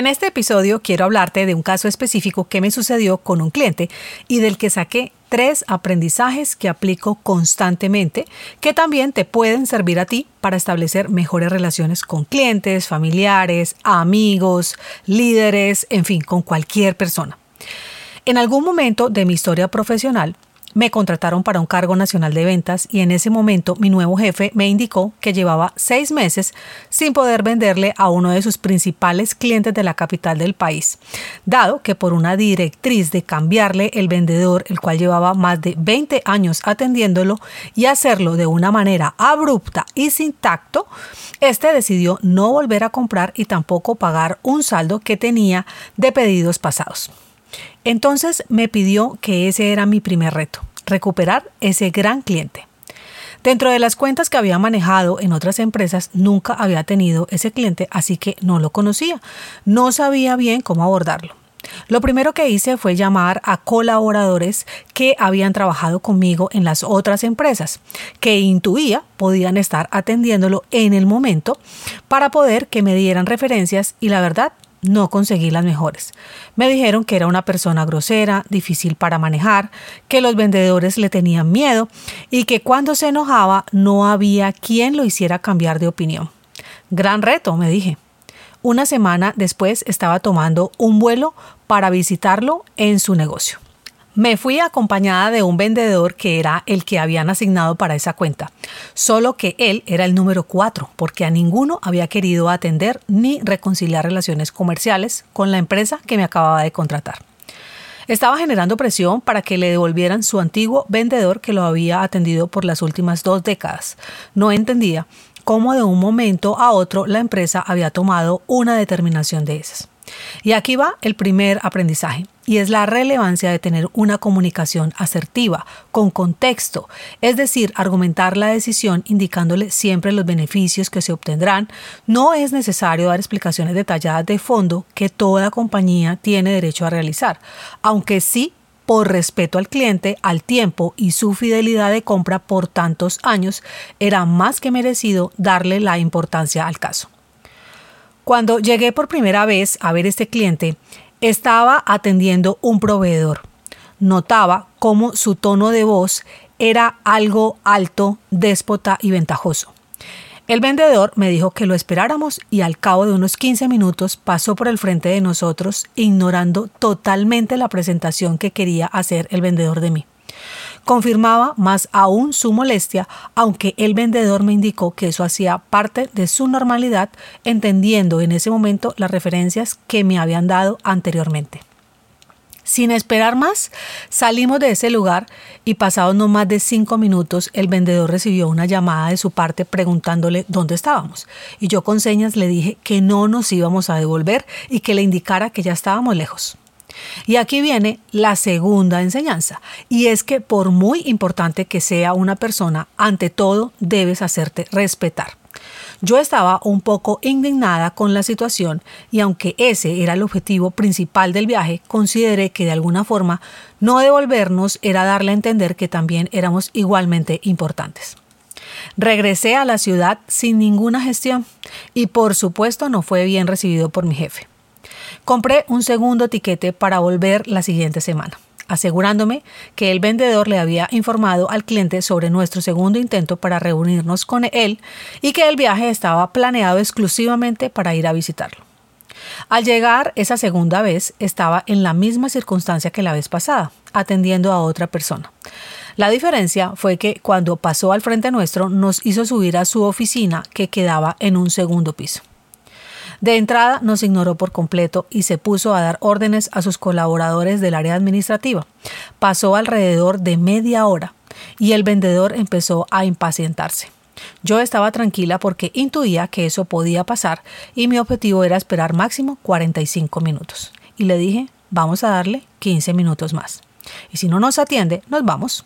En este episodio quiero hablarte de un caso específico que me sucedió con un cliente y del que saqué tres aprendizajes que aplico constantemente que también te pueden servir a ti para establecer mejores relaciones con clientes, familiares, amigos, líderes, en fin, con cualquier persona. En algún momento de mi historia profesional me contrataron para un cargo nacional de ventas y en ese momento mi nuevo jefe me indicó que llevaba seis meses sin poder venderle a uno de sus principales clientes de la capital del país, dado que por una directriz de cambiarle el vendedor, el cual llevaba más de 20 años atendiéndolo y hacerlo de una manera abrupta y sin tacto, este decidió no volver a comprar y tampoco pagar un saldo que tenía de pedidos pasados. Entonces me pidió que ese era mi primer reto, recuperar ese gran cliente. Dentro de las cuentas que había manejado en otras empresas, nunca había tenido ese cliente, así que no lo conocía. No sabía bien cómo abordarlo. Lo primero que hice fue llamar a colaboradores que habían trabajado conmigo en las otras empresas, que intuía podían estar atendiéndolo en el momento para poder que me dieran referencias y la verdad no conseguí las mejores. Me dijeron que era una persona grosera, difícil para manejar, que los vendedores le tenían miedo y que cuando se enojaba no había quien lo hiciera cambiar de opinión. Gran reto, me dije. Una semana después estaba tomando un vuelo para visitarlo en su negocio. Me fui acompañada de un vendedor que era el que habían asignado para esa cuenta, solo que él era el número 4 porque a ninguno había querido atender ni reconciliar relaciones comerciales con la empresa que me acababa de contratar. Estaba generando presión para que le devolvieran su antiguo vendedor que lo había atendido por las últimas dos décadas. No entendía cómo de un momento a otro la empresa había tomado una determinación de esas. Y aquí va el primer aprendizaje, y es la relevancia de tener una comunicación asertiva, con contexto, es decir, argumentar la decisión indicándole siempre los beneficios que se obtendrán. No es necesario dar explicaciones detalladas de fondo que toda compañía tiene derecho a realizar, aunque sí por respeto al cliente, al tiempo y su fidelidad de compra por tantos años, era más que merecido darle la importancia al caso. Cuando llegué por primera vez a ver este cliente, estaba atendiendo un proveedor. Notaba cómo su tono de voz era algo alto, déspota y ventajoso. El vendedor me dijo que lo esperáramos y al cabo de unos 15 minutos pasó por el frente de nosotros, ignorando totalmente la presentación que quería hacer el vendedor de mí. Confirmaba más aún su molestia, aunque el vendedor me indicó que eso hacía parte de su normalidad, entendiendo en ese momento las referencias que me habían dado anteriormente. Sin esperar más, salimos de ese lugar y pasados no más de cinco minutos el vendedor recibió una llamada de su parte preguntándole dónde estábamos. Y yo con señas le dije que no nos íbamos a devolver y que le indicara que ya estábamos lejos. Y aquí viene la segunda enseñanza, y es que por muy importante que sea una persona, ante todo debes hacerte respetar. Yo estaba un poco indignada con la situación y aunque ese era el objetivo principal del viaje, consideré que de alguna forma no devolvernos era darle a entender que también éramos igualmente importantes. Regresé a la ciudad sin ninguna gestión y por supuesto no fue bien recibido por mi jefe. Compré un segundo tiquete para volver la siguiente semana asegurándome que el vendedor le había informado al cliente sobre nuestro segundo intento para reunirnos con él y que el viaje estaba planeado exclusivamente para ir a visitarlo. Al llegar esa segunda vez estaba en la misma circunstancia que la vez pasada, atendiendo a otra persona. La diferencia fue que cuando pasó al frente nuestro nos hizo subir a su oficina que quedaba en un segundo piso. De entrada nos ignoró por completo y se puso a dar órdenes a sus colaboradores del área administrativa. Pasó alrededor de media hora y el vendedor empezó a impacientarse. Yo estaba tranquila porque intuía que eso podía pasar y mi objetivo era esperar máximo 45 minutos. Y le dije, vamos a darle 15 minutos más. Y si no nos atiende, nos vamos.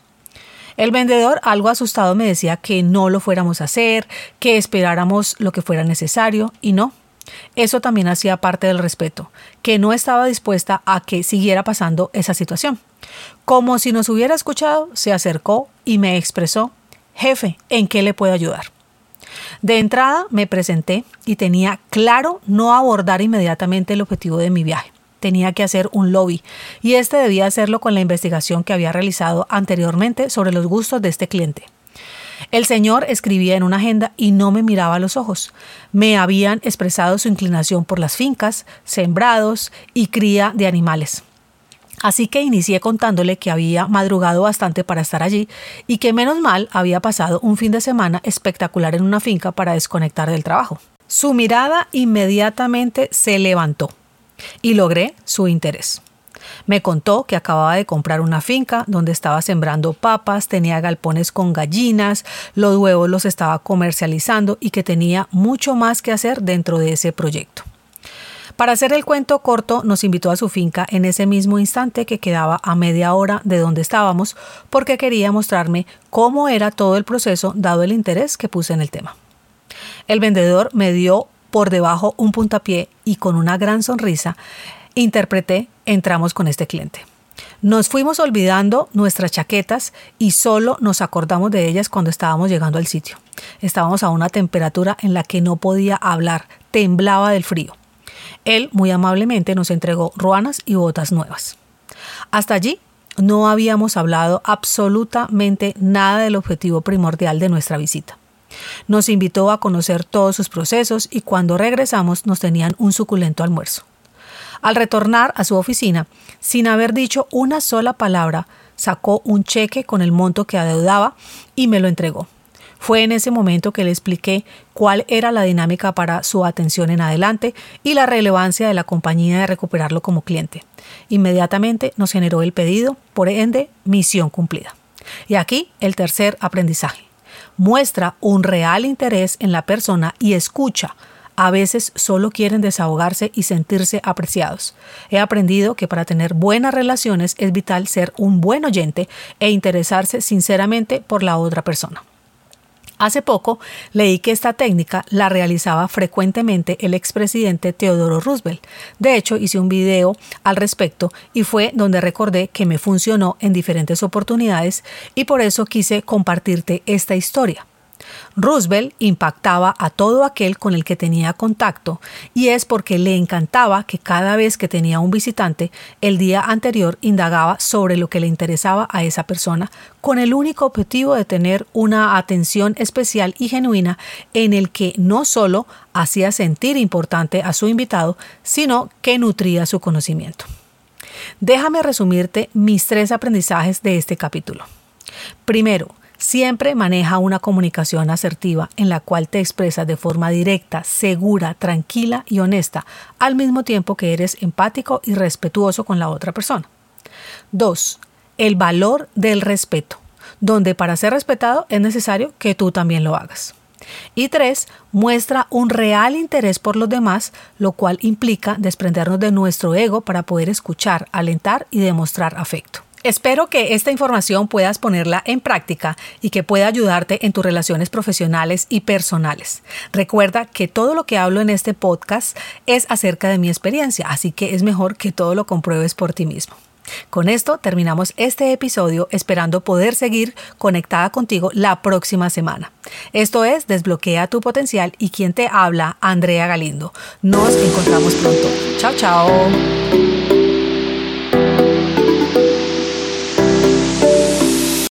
El vendedor, algo asustado, me decía que no lo fuéramos a hacer, que esperáramos lo que fuera necesario, y no. Eso también hacía parte del respeto, que no estaba dispuesta a que siguiera pasando esa situación. Como si nos hubiera escuchado, se acercó y me expresó, jefe, ¿en qué le puedo ayudar? De entrada me presenté y tenía claro no abordar inmediatamente el objetivo de mi viaje tenía que hacer un lobby y este debía hacerlo con la investigación que había realizado anteriormente sobre los gustos de este cliente. El señor escribía en una agenda y no me miraba a los ojos. Me habían expresado su inclinación por las fincas, sembrados y cría de animales. Así que inicié contándole que había madrugado bastante para estar allí y que menos mal había pasado un fin de semana espectacular en una finca para desconectar del trabajo. Su mirada inmediatamente se levantó y logré su interés. Me contó que acababa de comprar una finca donde estaba sembrando papas, tenía galpones con gallinas, los huevos los estaba comercializando y que tenía mucho más que hacer dentro de ese proyecto. Para hacer el cuento corto, nos invitó a su finca en ese mismo instante que quedaba a media hora de donde estábamos, porque quería mostrarme cómo era todo el proceso dado el interés que puse en el tema. El vendedor me dio por debajo un puntapié y con una gran sonrisa interpreté entramos con este cliente. Nos fuimos olvidando nuestras chaquetas y solo nos acordamos de ellas cuando estábamos llegando al sitio. Estábamos a una temperatura en la que no podía hablar, temblaba del frío. Él muy amablemente nos entregó ruanas y botas nuevas. Hasta allí no habíamos hablado absolutamente nada del objetivo primordial de nuestra visita. Nos invitó a conocer todos sus procesos y cuando regresamos nos tenían un suculento almuerzo. Al retornar a su oficina, sin haber dicho una sola palabra, sacó un cheque con el monto que adeudaba y me lo entregó. Fue en ese momento que le expliqué cuál era la dinámica para su atención en adelante y la relevancia de la compañía de recuperarlo como cliente. Inmediatamente nos generó el pedido, por ende, misión cumplida. Y aquí el tercer aprendizaje muestra un real interés en la persona y escucha. A veces solo quieren desahogarse y sentirse apreciados. He aprendido que para tener buenas relaciones es vital ser un buen oyente e interesarse sinceramente por la otra persona. Hace poco leí que esta técnica la realizaba frecuentemente el expresidente Teodoro Roosevelt. De hecho, hice un video al respecto y fue donde recordé que me funcionó en diferentes oportunidades y por eso quise compartirte esta historia. Roosevelt impactaba a todo aquel con el que tenía contacto y es porque le encantaba que cada vez que tenía un visitante el día anterior indagaba sobre lo que le interesaba a esa persona con el único objetivo de tener una atención especial y genuina en el que no solo hacía sentir importante a su invitado, sino que nutría su conocimiento. Déjame resumirte mis tres aprendizajes de este capítulo. Primero, Siempre maneja una comunicación asertiva en la cual te expresas de forma directa, segura, tranquila y honesta, al mismo tiempo que eres empático y respetuoso con la otra persona. 2. El valor del respeto, donde para ser respetado es necesario que tú también lo hagas. Y 3. Muestra un real interés por los demás, lo cual implica desprendernos de nuestro ego para poder escuchar, alentar y demostrar afecto. Espero que esta información puedas ponerla en práctica y que pueda ayudarte en tus relaciones profesionales y personales. Recuerda que todo lo que hablo en este podcast es acerca de mi experiencia, así que es mejor que todo lo compruebes por ti mismo. Con esto terminamos este episodio esperando poder seguir conectada contigo la próxima semana. Esto es Desbloquea tu potencial y quien te habla, Andrea Galindo. Nos encontramos pronto. Chao, chao.